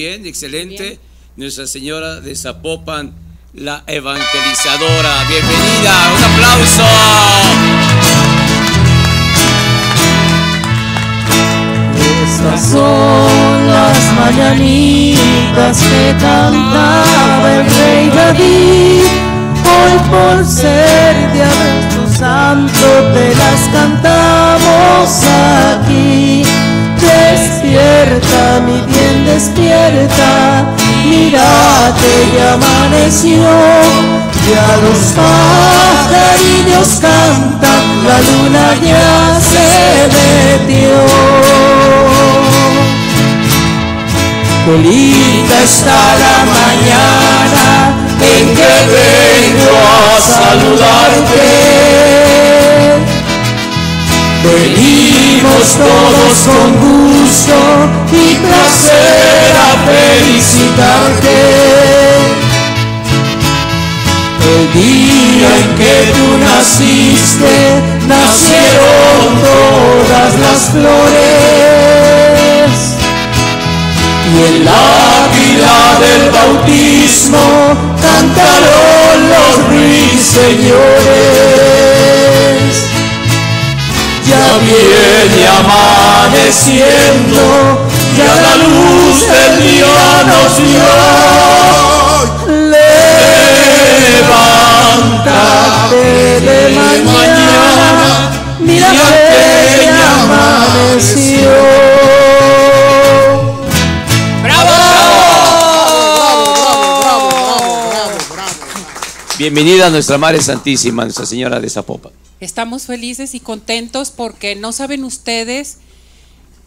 Bien, excelente. Nuestra Señora de Zapopan, la evangelizadora. Bienvenida, un aplauso. Estas son las mañanitas que cantaba el rey David. Hoy por ser Día de tu santo te las cantamos aquí. Despierta, mi bien, despierta. Mira que ya amaneció. Ya los pajarillos cantan, la luna ya se metió. Linda está la mañana en que vengo a saludarte. Venimos todos con gusto y placer a felicitarte. El día en que tú naciste, nacieron todas las flores. Y en la pila del bautismo cantaron los ruiseñores. Ya viene amaneciendo, ya la luz del día nos dio. Levántate de mañana, mira que ya amaneció. Bienvenida a nuestra Madre Santísima, Nuestra Señora de Zapopan. Estamos felices y contentos porque no saben ustedes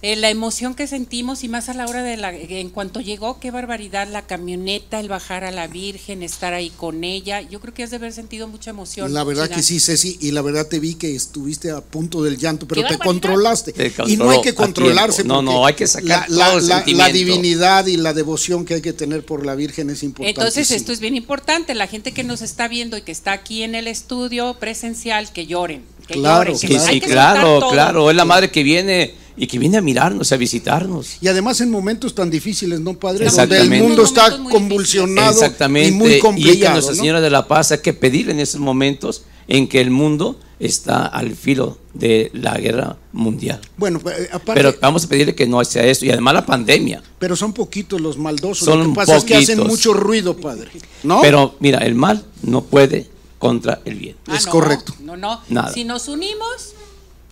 eh, la emoción que sentimos y más a la hora de la, en cuanto llegó, qué barbaridad, la camioneta, el bajar a la Virgen, estar ahí con ella. Yo creo que has de haber sentido mucha emoción. La verdad que sí, Ceci, y la verdad te vi que estuviste a punto del llanto, pero ¡Qué te controlaste. Te y no hay que controlarse. No, no, hay que sacar la, todo el la- la sentimiento. divinidad y la devoción que hay que tener por la Virgen es importante. Entonces esto es bien importante, la gente que nos está viendo y que está aquí en el estudio presencial, que lloren, que Claro, lloren, que Sí, Claro. sí, claro. Es la Madre que viene y que viene a mirarnos, a visitarnos. Y además en momentos tan difíciles, ¿no, Padre? Donde Exactamente. el mundo está convulsionado Exactamente. y muy y es que complicado. Nuestra ¿no? Señora de la Paz hay que pedir en esos momentos en que el mundo está al filo de la guerra mundial. Bueno, eh, aparte, Pero pero, vamos a pedirle que no sea esto. Y además la pandemia. son poquitos los maldosos. Son Lo que pasa es que hacen poquitos. mucho ruido, Padre. ¿No? Pero mira, el mal no puede contra el bien. Ah, Es no, correcto. No, no. Nada. Si nos unimos,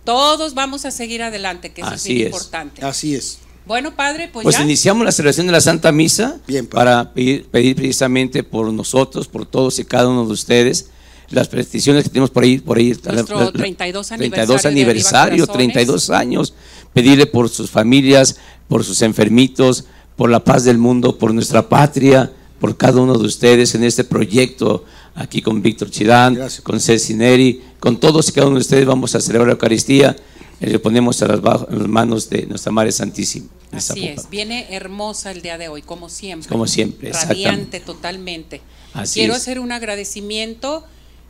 todos vamos a seguir adelante, que eso Así es bien es. importante. Así es. Bueno, padre, pues, Pues ya. iniciamos la celebración de la Santa Misa Bien, para pedir, pedir precisamente por nosotros, por todos y cada uno de ustedes, las peticiones que tenemos por ahí. Por ahí Nuestro 32 32 aniversario de aniversario, Arriba Corazones. 32 años. Pedirle por sus familias, por sus enfermitos, por la paz del mundo, por nuestra patria, por cada uno de ustedes en este proyecto, aquí con Víctor Chirán, Gracias. con Ceci Neri, con todos y cada uno de ustedes vamos a celebrar la Eucaristía. y Le ponemos a las, bajo- en las manos de nuestra Madre Santísima. Así Zapopan. es, viene hermosa el día de hoy, como siempre. Como siempre, Radiante totalmente. Así Quiero es. hacer un agradecimiento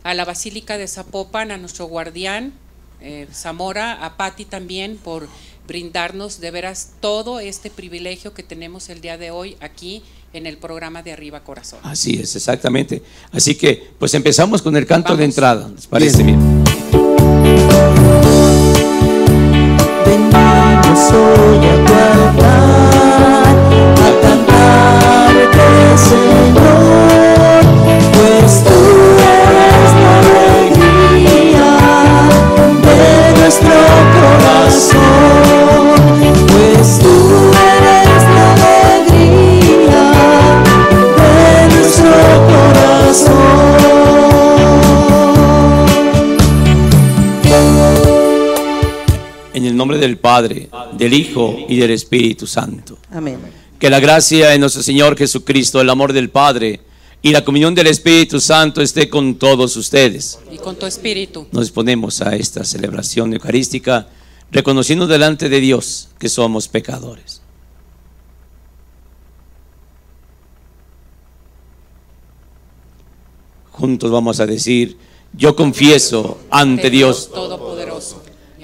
a la Basílica de Zapopan, a nuestro guardián, eh, Zamora, a Patti también por brindarnos de veras todo este privilegio que tenemos el día de hoy aquí en el programa de Arriba Corazón. Así es, exactamente. Así que, pues empezamos con el canto de entrada. ¿Les parece bien? Venimos hoy a tu altar, a cantarte, Señor, del Padre, del Hijo y del Espíritu Santo. Amén. Que la gracia de nuestro Señor Jesucristo, el amor del Padre y la comunión del Espíritu Santo esté con todos ustedes. Y con tu espíritu. Nos disponemos a esta celebración eucarística, reconociendo delante de Dios que somos pecadores. Juntos vamos a decir, yo confieso ante Dios Todopoderoso.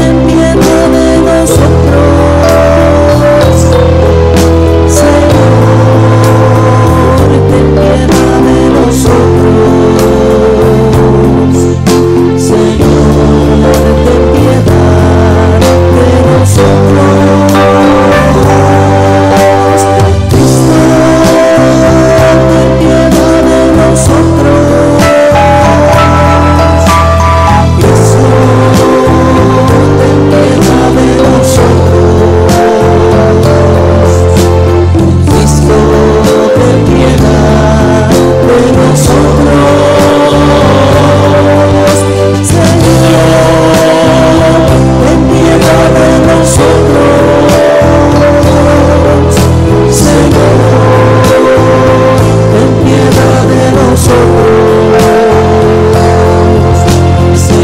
Ten piedad de nosotros, Señor, ten piedad de nosotros,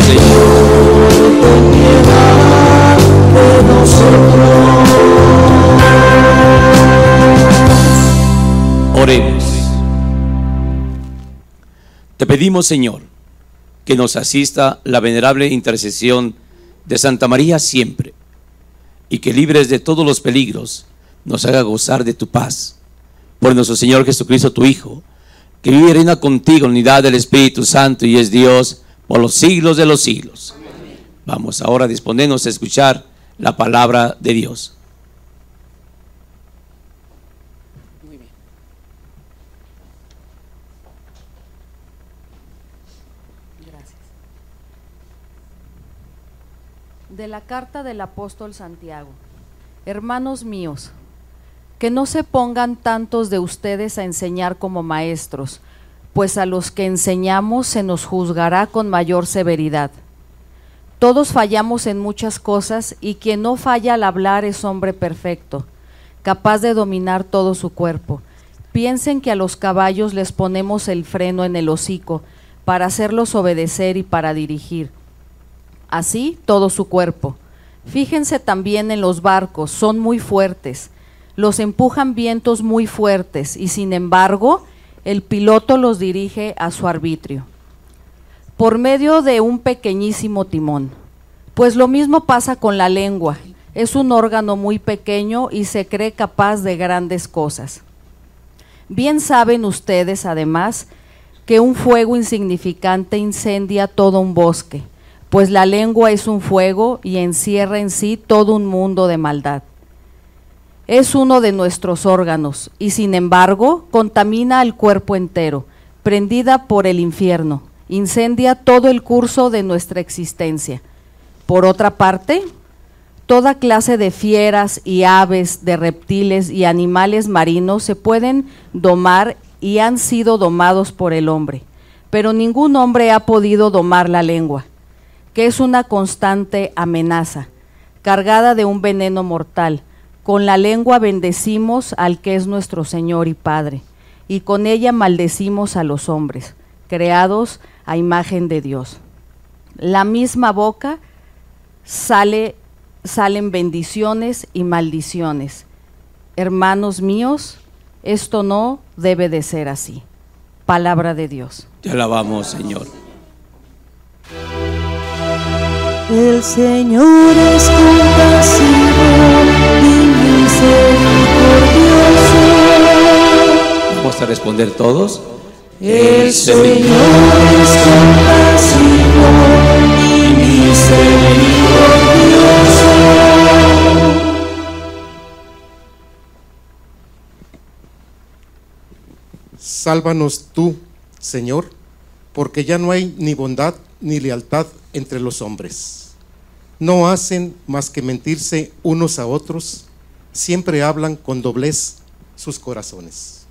Señor, ten piedad de nosotros. Oremos. Te pedimos, Señor, que nos asista la venerable intercesión de Santa María siempre y que libres de todos los peligros nos haga gozar de tu paz. Por nuestro Señor Jesucristo, tu Hijo, que vive y reina contigo en unidad del Espíritu Santo y es Dios por los siglos de los siglos. Vamos ahora a disponernos a escuchar la palabra de Dios. Muy bien. Gracias. De la carta del apóstol Santiago. Hermanos míos, que no se pongan tantos de ustedes a enseñar como maestros, pues a los que enseñamos se nos juzgará con mayor severidad. Todos fallamos en muchas cosas y quien no falla al hablar es hombre perfecto, capaz de dominar todo su cuerpo. Piensen que a los caballos les ponemos el freno en el hocico para hacerlos obedecer y para dirigir. Así todo su cuerpo. Fíjense también en los barcos, son muy fuertes, los empujan vientos muy fuertes y sin embargo el piloto los dirige a su arbitrio por medio de un pequeñísimo timón. Pues lo mismo pasa con la lengua. Es un órgano muy pequeño y se cree capaz de grandes cosas. Bien saben ustedes, además, que un fuego insignificante incendia todo un bosque, pues la lengua es un fuego y encierra en sí todo un mundo de maldad. Es uno de nuestros órganos y sin embargo contamina al cuerpo entero, prendida por el infierno, incendia todo el curso de nuestra existencia. Por otra parte, toda clase de fieras y aves, de reptiles y animales marinos se pueden domar y han sido domados por el hombre, pero ningún hombre ha podido domar la lengua, que es una constante amenaza, cargada de un veneno mortal. Con la lengua bendecimos al que es nuestro Señor y Padre, y con ella maldecimos a los hombres, creados a imagen de Dios. La misma boca sale, salen bendiciones y maldiciones. Hermanos míos, esto no debe de ser así. Palabra de Dios. Te alabamos, Señor. El Señor es compasivo. Vamos a responder todos. El Señor es compasivo y misericordioso. Sálvanos tú, Señor, porque ya no hay ni bondad ni lealtad entre los hombres. No hacen más que mentirse unos a otros, siempre hablan con doblez sus corazones.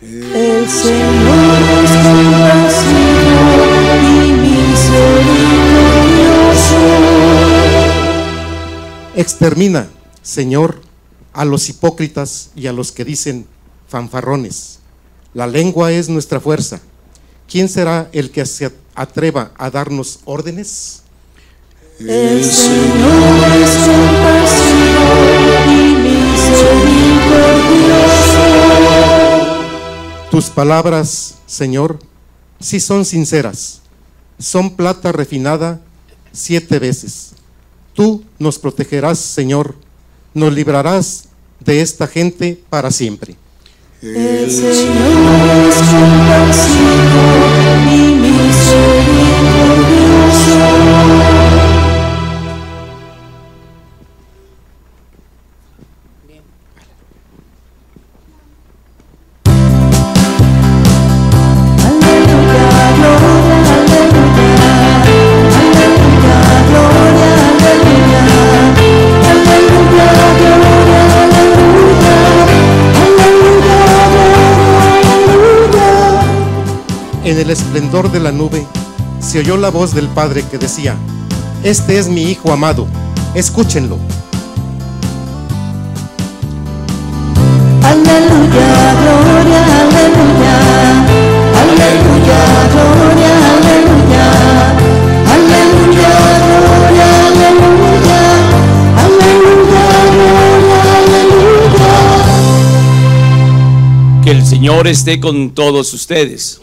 El Señor es compasivo y misericordioso. Extermina, Señor, a los hipócritas y a los que dicen fanfarrones. La lengua es nuestra fuerza. ¿Quién será el que se atreva a darnos órdenes? El Señor Tus palabras, Señor, sí son sinceras. Son plata refinada siete veces. Tú nos protegerás, Señor. Nos librarás de esta gente para siempre. El Señor es se oyó la voz del Padre que decía, Este es mi Hijo amado, escúchenlo. Aleluya, gloria, aleluya. Aleluya, gloria, aleluya. Aleluya, gloria, aleluya. Aleluya, gloria, aleluya. Que el Señor esté con todos ustedes.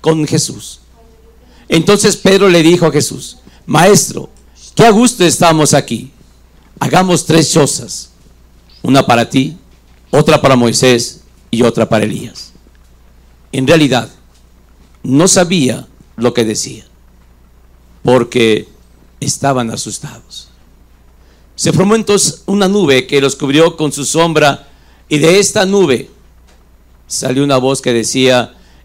con Jesús. Entonces Pedro le dijo a Jesús, Maestro, qué a gusto estamos aquí. Hagamos tres chozas, una para ti, otra para Moisés y otra para Elías. En realidad, no sabía lo que decía, porque estaban asustados. Se formó entonces una nube que los cubrió con su sombra y de esta nube salió una voz que decía,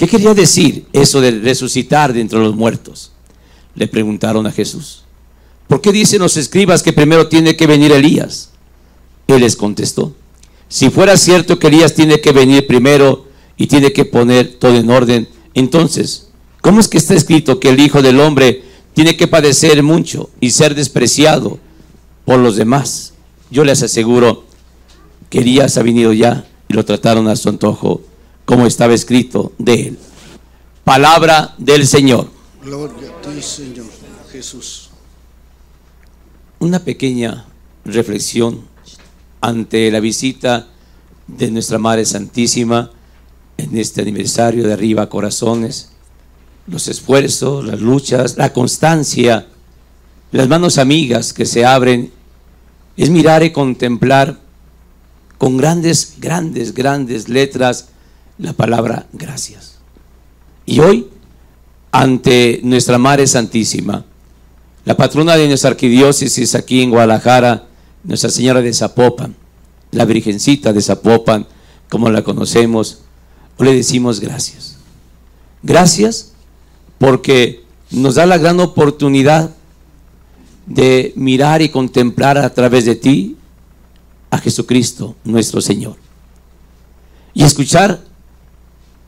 qué quería decir eso de resucitar de entre los muertos. Le preguntaron a Jesús, ¿por qué dicen los escribas que primero tiene que venir Elías? Él les contestó, si fuera cierto que Elías tiene que venir primero y tiene que poner todo en orden, entonces, ¿cómo es que está escrito que el Hijo del Hombre tiene que padecer mucho y ser despreciado por los demás? Yo les aseguro que Elías ha venido ya y lo trataron a su antojo, como estaba escrito de él. Palabra del Señor. Gloria a ti, Señor Jesús. Una pequeña reflexión ante la visita de nuestra Madre Santísima en este aniversario de Arriba Corazones. Los esfuerzos, las luchas, la constancia, las manos amigas que se abren, es mirar y contemplar con grandes, grandes, grandes letras la palabra gracias. Y hoy, ante nuestra Madre Santísima, la patrona de nuestra arquidiócesis aquí en Guadalajara, Nuestra Señora de Zapopan, la Virgencita de Zapopan, como la conocemos, le decimos gracias. Gracias porque nos da la gran oportunidad de mirar y contemplar a través de ti a Jesucristo, nuestro Señor. Y escuchar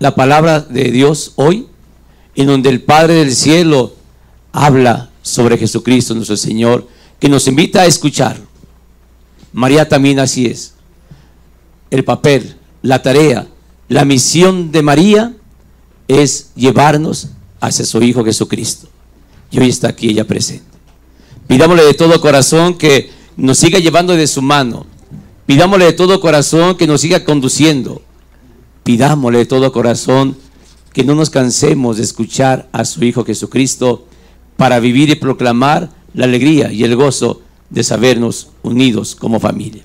la palabra de Dios hoy, en donde el Padre del cielo habla sobre Jesucristo, nuestro Señor, que nos invita a escucharlo. María también así es. El papel, la tarea, la misión de María es llevarnos hacia su Hijo Jesucristo. Y hoy está aquí ella presente. Pidámosle de todo corazón que nos siga llevando de su mano. Pidámosle de todo corazón que nos siga conduciendo. Pidámosle de todo corazón que no nos cansemos de escuchar a su Hijo Jesucristo para vivir y proclamar la alegría y el gozo de sabernos unidos como familia.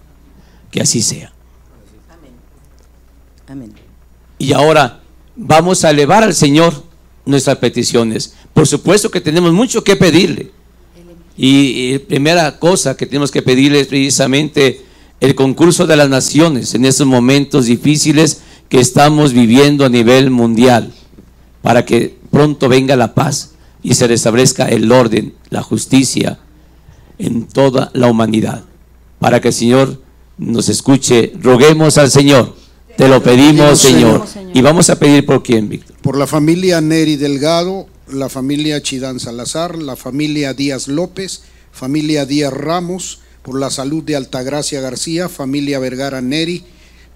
Que así sea. Amén. Y ahora vamos a elevar al Señor nuestras peticiones. Por supuesto que tenemos mucho que pedirle. Y, y primera cosa que tenemos que pedirle es precisamente el concurso de las naciones en estos momentos difíciles que estamos viviendo a nivel mundial, para que pronto venga la paz y se restablezca el orden, la justicia en toda la humanidad. Para que el Señor nos escuche, roguemos al Señor. Te lo pedimos, Señor. Y vamos a pedir por quién, Víctor. Por la familia Neri Delgado, la familia Chidán Salazar, la familia Díaz López, familia Díaz Ramos, por la salud de Altagracia García, familia Vergara Neri,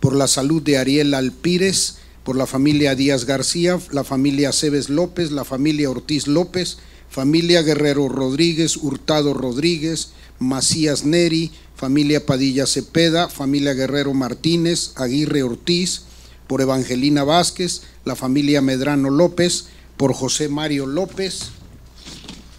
por la salud de Ariel Alpírez, por la familia Díaz García, la familia Cebes López, la familia Ortiz López, familia Guerrero Rodríguez, Hurtado Rodríguez, Macías Neri, familia Padilla Cepeda, familia Guerrero Martínez, Aguirre Ortiz, por Evangelina Vázquez, la familia Medrano López, por José Mario López,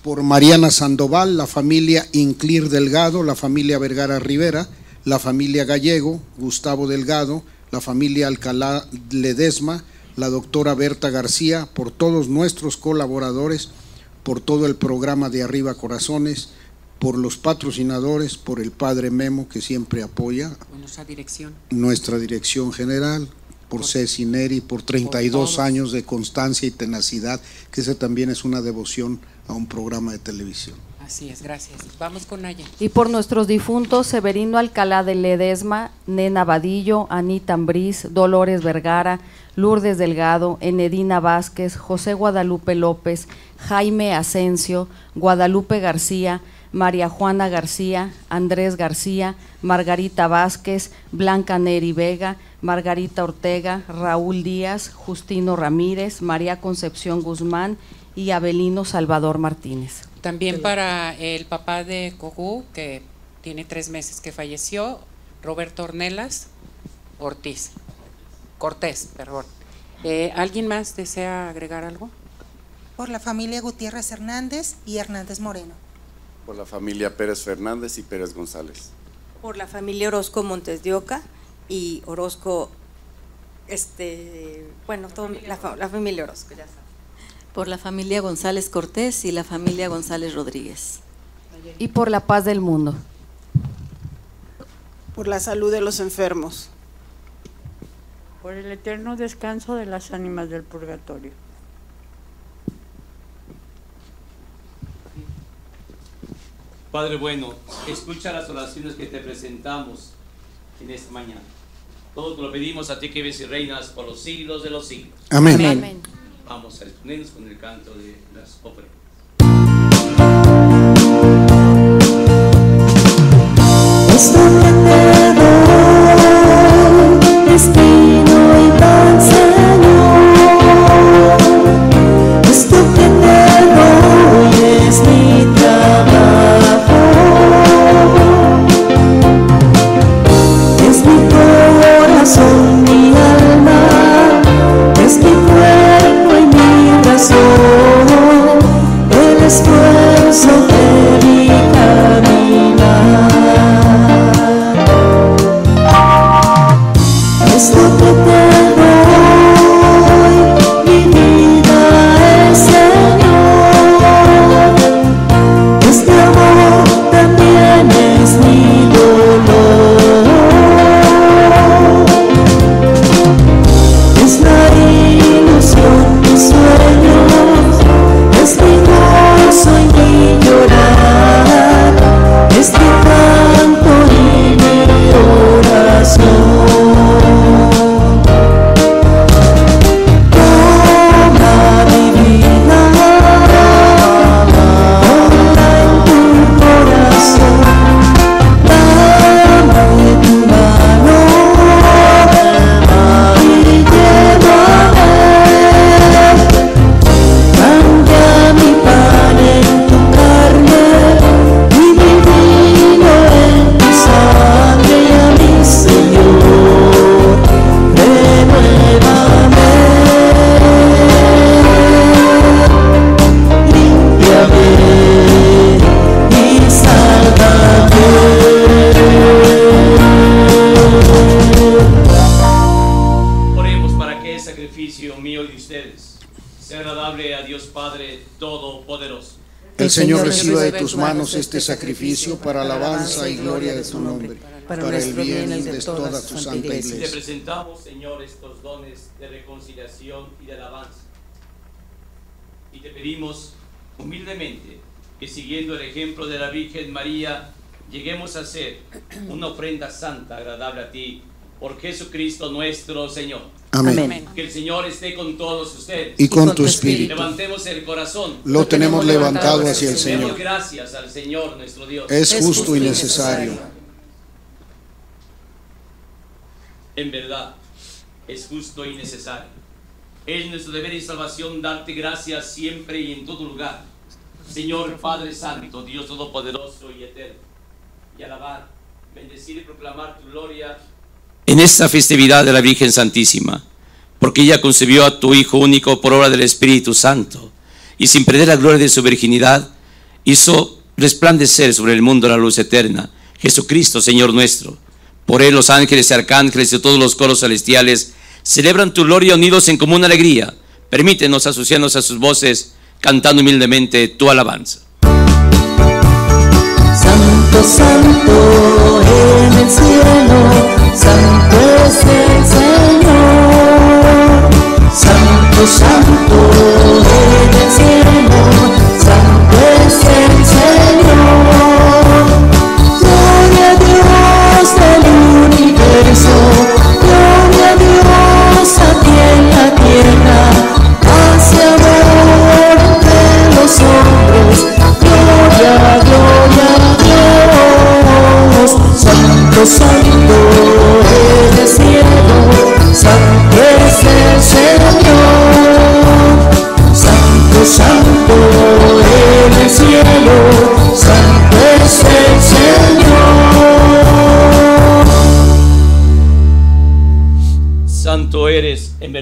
por Mariana Sandoval, la familia Inclir Delgado, la familia Vergara Rivera, la familia Gallego, Gustavo Delgado, la familia Alcalá Ledesma, la doctora Berta García, por todos nuestros colaboradores, por todo el programa de Arriba Corazones, por los patrocinadores, por el padre Memo que siempre apoya, Nuestra dirección. nuestra dirección general, por Ceci Neri, por 32 todos. años de constancia y tenacidad, que esa también es una devoción a un programa de televisión. Así es, gracias. Vamos con Naya. Y por nuestros difuntos Severino Alcalá de Ledesma, Nena Vadillo, Anita Ambriz, Dolores Vergara, Lourdes Delgado, Enedina Vázquez, José Guadalupe López, Jaime Asensio, Guadalupe García, María Juana García, Andrés García, Margarita Vázquez, Blanca Neri Vega, Margarita Ortega, Raúl Díaz, Justino Ramírez, María Concepción Guzmán y Abelino Salvador Martínez. También para el papá de Cojú, que tiene tres meses que falleció, Roberto Ornelas Ortiz. Cortés, perdón. Eh, ¿Alguien más desea agregar algo? por la familia Gutiérrez Hernández y Hernández Moreno. Por la familia Pérez Fernández y Pérez González. por la familia Orozco Montes de Oca y Orozco, este, bueno, todo- la, fa- la familia Orozco, ya sabes. Por la familia González Cortés y la familia González Rodríguez. Y por la paz del mundo. por la salud de los enfermos. por el eterno descanso de las ánimas del purgatorio. Padre bueno, escucha las oraciones que te presentamos en esta mañana. Todo te lo pedimos a ti que vives y reinas por los siglos de los siglos. Amén. Vamos a exponernos con el canto de las ofrendas. El Señor reciba de tus manos este sacrificio para alabanza y gloria de tu nombre, para el bien de toda tu santa Y te iglesia. presentamos, Señor, estos dones de reconciliación y de alabanza. Y te pedimos humildemente que siguiendo el ejemplo de la Virgen María, lleguemos a hacer una ofrenda santa, agradable a ti, por Jesucristo nuestro Señor. Amén. Amén. Que el Señor esté con todos ustedes. Y con tu espíritu. Levantemos el corazón. Lo tenemos levantado hacia el Demos Señor. gracias al Señor nuestro Dios. Es justo y necesario. En verdad, es justo y necesario. Es nuestro deber y salvación darte gracias siempre y en todo lugar. Señor Padre Santo, Dios Todopoderoso y Eterno. Y alabar, bendecir y proclamar tu gloria. En esta festividad de la Virgen Santísima, porque ella concebió a tu Hijo único por obra del Espíritu Santo, y sin perder la gloria de su virginidad, hizo resplandecer sobre el mundo la luz eterna, Jesucristo, Señor nuestro. Por él los ángeles y arcángeles y todos los coros celestiales celebran tu gloria unidos en común alegría. Permítenos asociarnos a sus voces, cantando humildemente tu alabanza. Santo, santo en el cielo, santo Señor. Santo, santo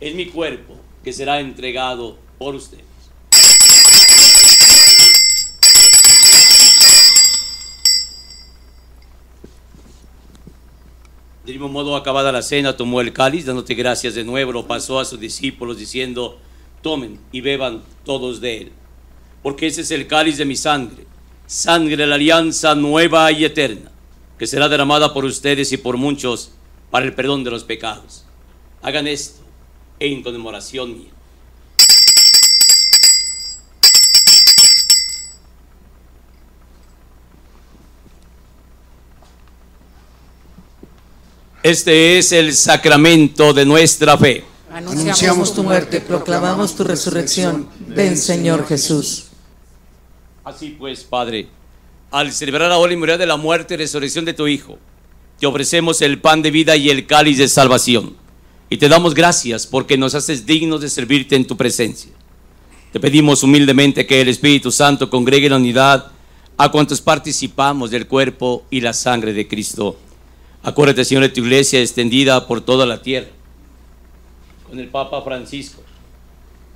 es mi cuerpo que será entregado por ustedes. De mismo modo, acabada la cena, tomó el cáliz, dándote gracias de nuevo, lo pasó a sus discípulos, diciendo, tomen y beban todos de él, porque ese es el cáliz de mi sangre, sangre de la alianza nueva y eterna, que será derramada por ustedes y por muchos para el perdón de los pecados. Hagan esto en conmemoración mía. Este es el sacramento de nuestra fe. Anunciamos tu muerte, proclamamos tu resurrección. Ven, Señor Jesús. Así pues, Padre, al celebrar ahora y memoria de la muerte y resurrección de tu Hijo, te ofrecemos el pan de vida y el cáliz de salvación. Y te damos gracias porque nos haces dignos de servirte en tu presencia. Te pedimos humildemente que el Espíritu Santo congregue la unidad a cuantos participamos del cuerpo y la sangre de Cristo. Acuérdate, Señor, de tu iglesia extendida por toda la tierra, con el Papa Francisco,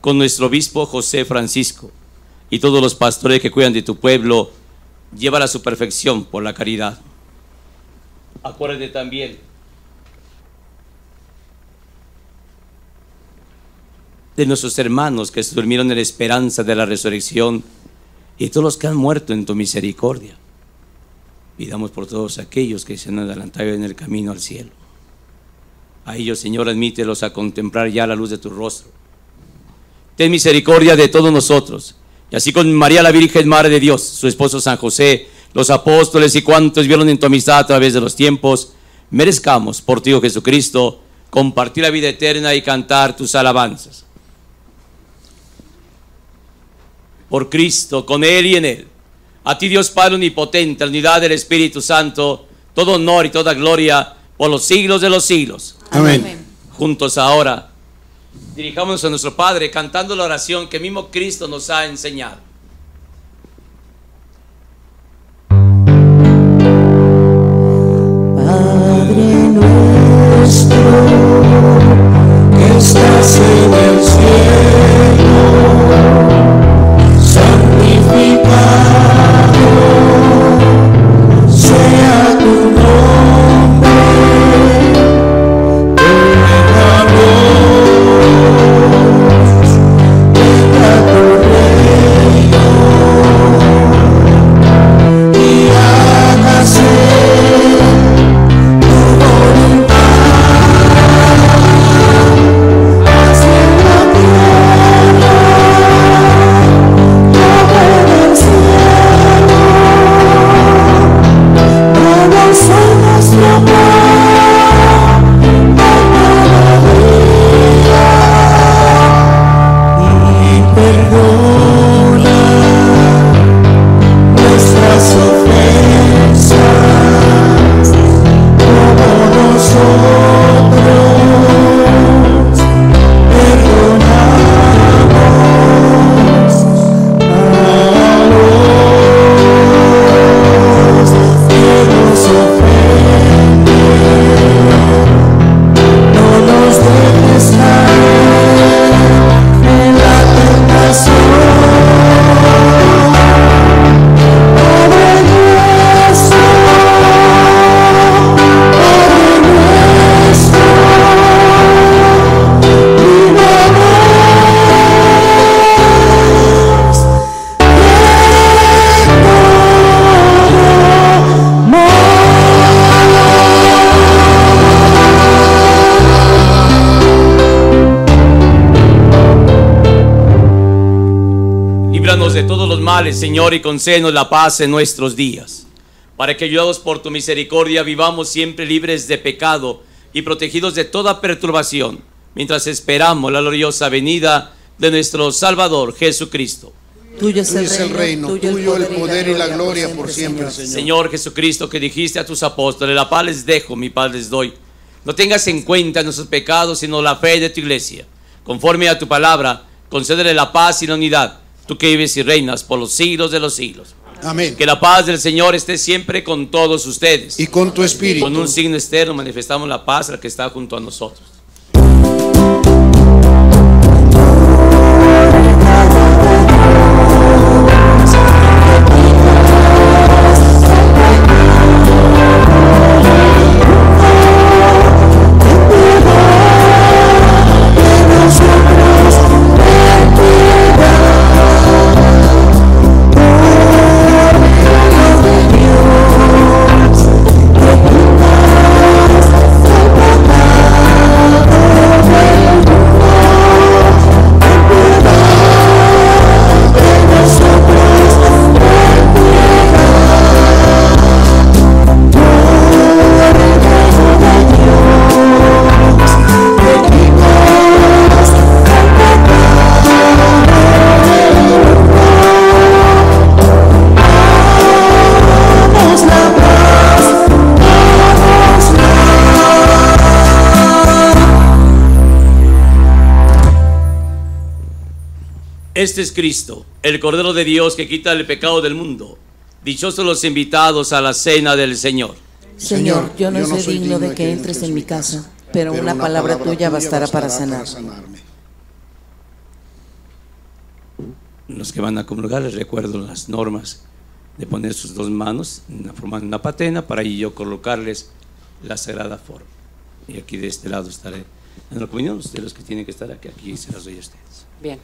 con nuestro obispo José Francisco y todos los pastores que cuidan de tu pueblo, llévala a su perfección por la caridad. Acuérdate también de nuestros hermanos que se durmieron en la esperanza de la resurrección y todos los que han muerto en tu misericordia. Pidamos por todos aquellos que se han adelantado en el camino al cielo. A ellos, Señor, admítelos a contemplar ya la luz de tu rostro. Ten misericordia de todos nosotros. Y así con María la Virgen, Madre de Dios, su esposo San José, los apóstoles y cuantos vieron en tu amistad a través de los tiempos, merezcamos por ti, oh Jesucristo, compartir la vida eterna y cantar tus alabanzas. Por Cristo, con Él y en Él. A ti, Dios Padre Omnipotente, la unidad del Espíritu Santo, todo honor y toda gloria por los siglos de los siglos. Amén. Juntos ahora Dirijámonos a nuestro Padre cantando la oración que mismo Cristo nos ha enseñado. Señor, y concédenos la paz en nuestros días. Para que ayudados por tu misericordia vivamos siempre libres de pecado y protegidos de toda perturbación, mientras esperamos la gloriosa venida de nuestro Salvador Jesucristo. Tuyo es Tuyo el es el reino, tuyo el poder y la gloria por siempre, Señor. Señor. Señor Jesucristo, que dijiste a tus apóstoles, la paz les dejo, mi paz les doy. No tengas en cuenta nuestros pecados, sino la fe de tu iglesia. Conforme a tu palabra, concédele la paz y la unidad, tú que vives y reinas por los siglos de los siglos. Amén. Que la paz del Señor esté siempre con todos ustedes. Y con tu espíritu. Con un signo externo manifestamos la paz al que está junto a nosotros. Este es Cristo, el Cordero de Dios que quita el pecado del mundo. Dichosos los invitados a la cena del Señor. Señor, yo no, soy digno de que entres en mi casa, pero, una, palabra, tuya bastará para sanar. Los que van a comulgar les recuerdo las normas de poner sus dos manos en una forma de una patena para ahí yo colocarles la sagrada forma. Y aquí de este lado estaré en la comunión, ustedes los que tienen que estar aquí, aquí se las doy a ustedes. Bien.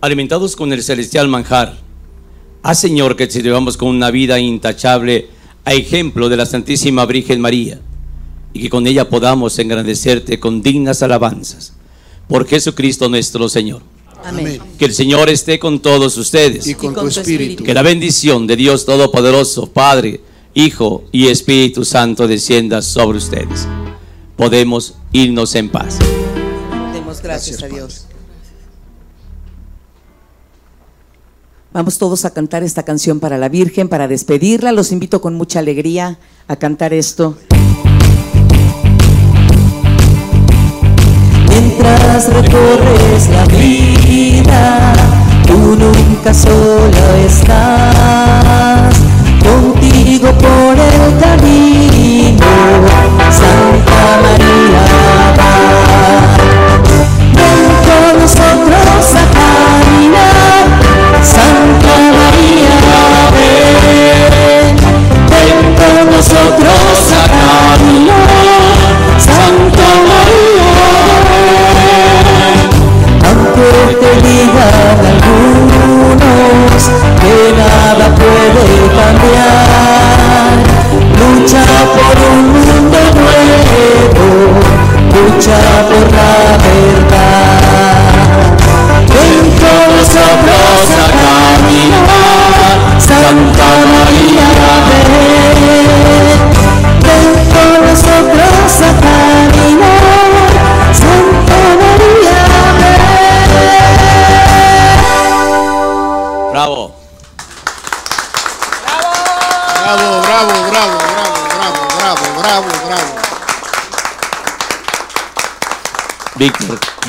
Alimentados con el celestial manjar, haz Señor que te llevamos con una vida intachable a ejemplo de la Santísima Virgen María y que con ella podamos engrandecerte con dignas alabanzas. Por Jesucristo nuestro Señor. Amén. Que el Señor esté con todos ustedes. Y con, tu espíritu. Que la bendición de Dios Todopoderoso, Padre, Hijo y Espíritu Santo descienda sobre ustedes. Podemos irnos en paz. Demos gracias, a Dios. Vamos todos a cantar esta canción para la Virgen, para despedirla. Los invito con mucha alegría a cantar esto. Mientras recorres la vida, tú nunca solo estás. Contigo por el camino, Santa María. Ven con nosotros a con nosotros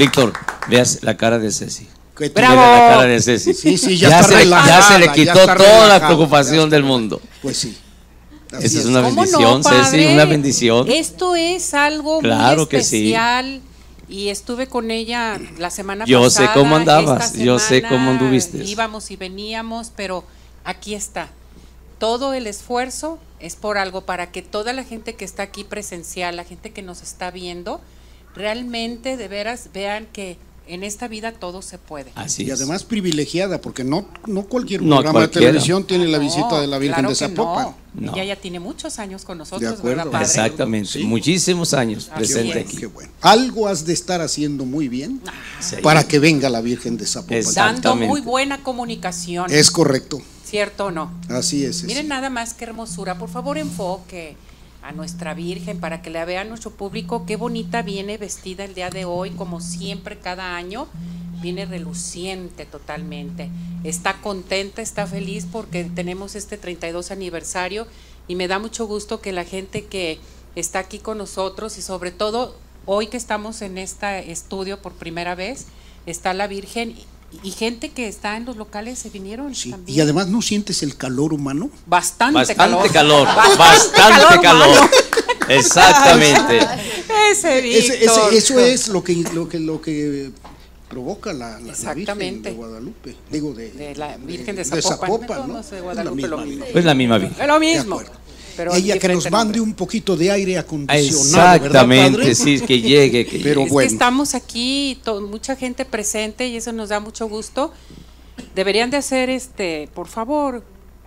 Víctor, veas la cara de Ceci. Mira la cara de Ceci. Sí, sí, ya está se, le- relajada, ya se le quitó toda la preocupación del mundo. Pues sí. Esa es una ¿Cómo bendición, no, Ceci, una bendición. Esto es algo Claro muy que sí. especial. Y estuve con ella la semana Yo pasada. sé cómo andabas, yo sé cómo anduviste. Íbamos y veníamos, pero aquí está. Todo el esfuerzo es por algo, para que toda la gente que está aquí presencial, la gente que nos está viendo, realmente de veras vean que en esta vida todo se puede. Así y es. además privilegiada, porque no, no cualquier No programa de televisión tiene la visita No, de la Virgen claro de que Zapopan. no. No. Ella ya tiene muchos años con nosotros, De acuerdo. ¿verdad, padre? Exactamente, Sí. muchísimos años Así presente es. aquí. Qué bueno. Algo has de estar haciendo muy bien Sí. para que venga la Virgen de Zapopan. Dando muy buena comunicación. Es correcto. ¿Cierto o no? Así es. Miren sí. nada más qué hermosura. Por favor, enfoque a nuestra Virgen para que la vea nuestro público. Qué bonita viene vestida el día de hoy, como siempre cada año. Viene reluciente totalmente. Está contenta, está feliz porque tenemos este 32 aniversario y me da mucho gusto que la gente que está aquí con nosotros y sobre todo hoy que estamos en este estudio por primera vez, está la Virgen y, gente que está en los locales se vinieron Sí. también. Y además no sientes el calor humano. Bastante, Bastante calor. calor, bastante calor. humano. Exactamente. Ese Ese- ese- eso es lo que, lo que, lo que provoca la, la- la Virgen de Guadalupe. Digo, de, De la Virgen de de Zapopan. Zapopan, ¿no? De Es la Guadalupe lo misma mismo. Es la misma Virgen. Es lo mismo. Pero Ella que nos mande nombre. un poquito de aire acondicionado. Exactamente, ¿verdad, padre? sí, que llegue. Que Pero es bueno. que estamos aquí, mucha gente presente y eso nos da mucho gusto. Deberían de hacer este, por favor,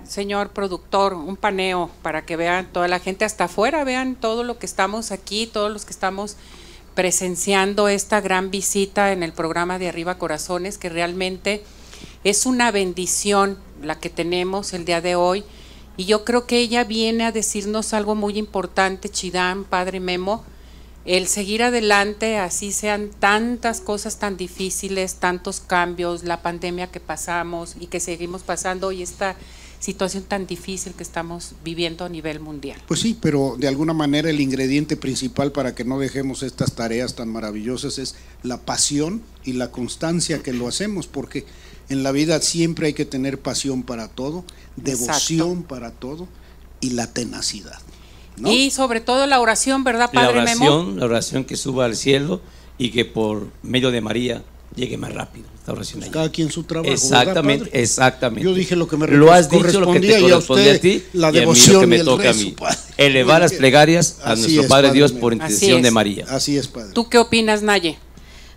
señor productor, un paneo para que vean toda la gente hasta afuera, vean todo lo que estamos aquí, todos los que estamos presenciando esta gran visita en el programa de Arriba Corazones, que realmente es una bendición la que tenemos el día de hoy. Y yo creo que ella viene a decirnos algo muy importante, Chidán, Padre Memo, el seguir adelante, así sean tantas cosas tan difíciles, tantos cambios, la pandemia que pasamos y que seguimos pasando y esta situación tan difícil que estamos viviendo a nivel mundial. Pues sí, pero de alguna manera el ingrediente principal para que no dejemos estas tareas tan maravillosas es la pasión y la constancia que lo hacemos, porque en la vida siempre hay que tener pasión para todo, devoción para todo y la tenacidad. ¿no? Y sobre todo la oración, ¿verdad, La Padre Memo? oración, la oración que suba al cielo y que por medio de María llegue más rápido. Esta oración ahí. Cada quien su trabajo. ¿verdad, Exactamente, padre? exactamente. Yo dije lo que me Lo has dicho, lo que te a corresponde a usted ti la y a mí lo devoción que me el toca a rezo, mí. padre. Elevar las plegarias a Así nuestro es, Padre Dios por intercesión de. María. Así es, padre. ¿Tú qué opinas, Naye?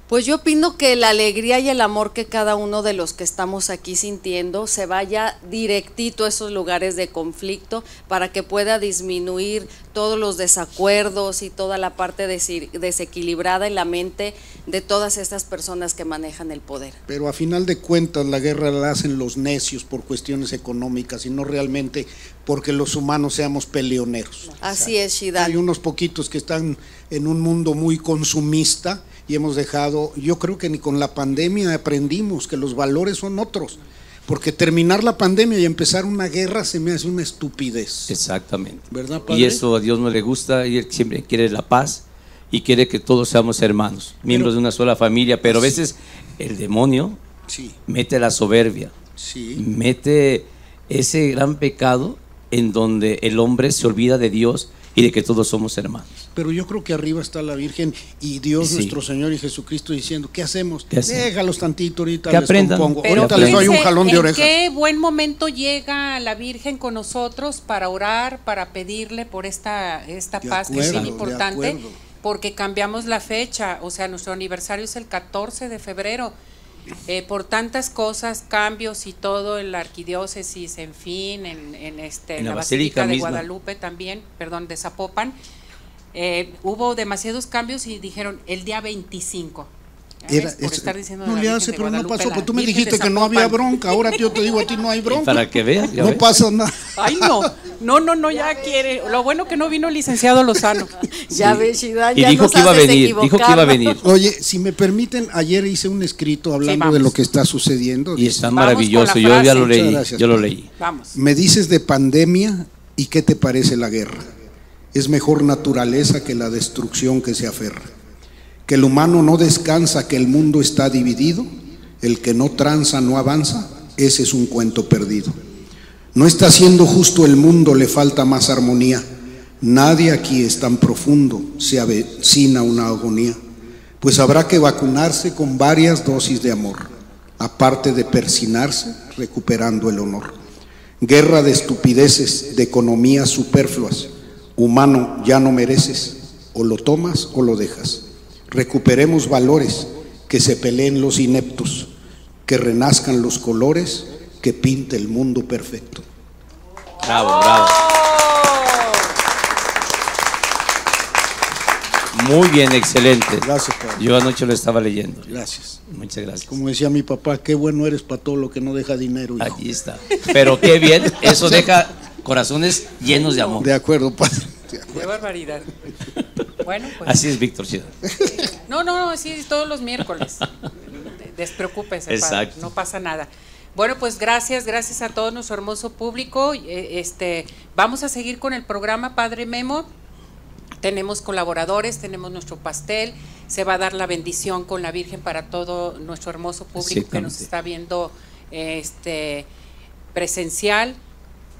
Pues yo opino que la alegría y el amor que cada uno de los que estamos aquí sintiendo se vaya directito a esos lugares de conflicto para que pueda disminuir todos los desacuerdos y toda la parte desequilibrada en la mente de todas estas personas que manejan el poder. Pero a final de cuentas la guerra la hacen los necios por cuestiones económicas y no realmente porque los humanos seamos peleoneros. Así es, Shidal. Hay unos poquitos que están en un mundo muy consumista y hemos dejado, yo creo que ni con la pandemia aprendimos que los valores son otros, porque terminar la pandemia y empezar una guerra se me hace una estupidez. Exactamente. ¿Verdad, padre? Y eso a Dios no le gusta y Él siempre quiere la paz y quiere que todos seamos hermanos, miembros de una sola familia, pero a veces el demonio Sí, mete la soberbia, sí. mete ese gran pecado en donde el hombre se olvida de Dios y de que todos somos hermanos. Pero yo creo que arriba está la Virgen y Dios Sí. nuestro Señor y Jesucristo diciendo, ¿qué hacemos? ¿Qué hacemos? Déjalos tantito ahorita, Que les aprendan. compongo. Pero ahorita les doy un jalón de en orejas. qué buen momento llega la Virgen con nosotros para orar, para pedirle por esta, esta De paz que es bien importante, porque cambiamos la fecha, o sea, nuestro aniversario es el 14 de febrero. Eh, por tantas cosas, cambios y todo en la arquidiócesis, en fin, en, en este, En la la basílica Basílica de. Guadalupe también, perdón, de Zapopan, eh, hubo demasiados cambios y dijeron el día 25. Por es- estar diciendo no le hace, pero no pasó. Pues tú me dijiste que no había bronca. Ahora yo te digo a ti no hay bronca. Para que veas, ya No ves. pasa nada. Ay, no, no, no, no, ya quiere. Lo bueno que no vino el licenciado Lozano. Ya ves, Y ya dijo nos que iba a venir, dijo que iba a venir. Oye, si me permiten, ayer hice un escrito hablando de lo que está sucediendo. Y está maravilloso, yo ya lo leí, gracias, yo lo leí. Vamos. Me dices de pandemia y qué te parece la guerra. Es mejor naturaleza que la destrucción que se aferra. Que el humano no descansa, que el mundo está dividido. El que no tranza no avanza. Ese es un cuento perdido. No está siendo justo el mundo, le falta más armonía. Nadie aquí es tan profundo, se avecina una agonía. Pues habrá que vacunarse con varias dosis de amor, aparte de persinarse, recuperando el honor. Guerra de estupideces, de economías superfluas. Humano, ya no mereces, o lo tomas o lo dejas. Recuperemos valores, que se peleen los ineptos, que renazcan los colores, que pinte el mundo perfecto. Bravo, bravo. Muy bien, excelente. Gracias, padre. Yo anoche lo estaba leyendo. Gracias. Muchas gracias. Como decía mi papá, qué bueno eres para todo lo que no deja dinero. hijo. Allí está. Pero qué bien, eso deja corazones llenos de amor. De acuerdo, padre. De acuerdo. Qué barbaridad. Bueno, pues. Así es, Víctor Chida. No, no, no, sí, todos los miércoles. Despreocúpese, padre, no pasa nada. Bueno, pues gracias, gracias a todo nuestro hermoso público. Eh, Este, vamos a seguir con el programa Padre Memo. Tenemos colaboradores, tenemos nuestro pastel, se va a dar la bendición con la Virgen para todo nuestro hermoso público que nos está viendo este presencial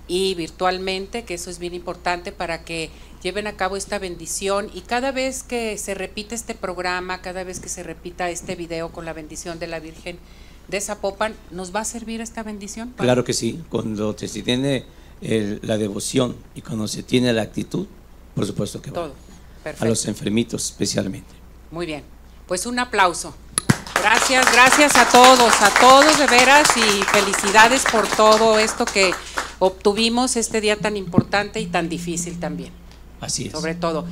y virtualmente, que eso es bien importante para que lleven a cabo esta bendición y cada vez que se repite este programa, cada vez que se repita este video con la bendición de la Virgen de Zapopan, ¿nos va a servir esta bendición? padre? Claro que sí, cuando se tiene el- la devoción y cuando se tiene la actitud, por supuesto que va. Todo. A Perfecto. los enfermitos especialmente. Muy bien. Pues un aplauso. Gracias, gracias a todos, a todos de veras y felicidades por todo esto que obtuvimos este día tan importante y tan difícil también, Así es. sobre todo.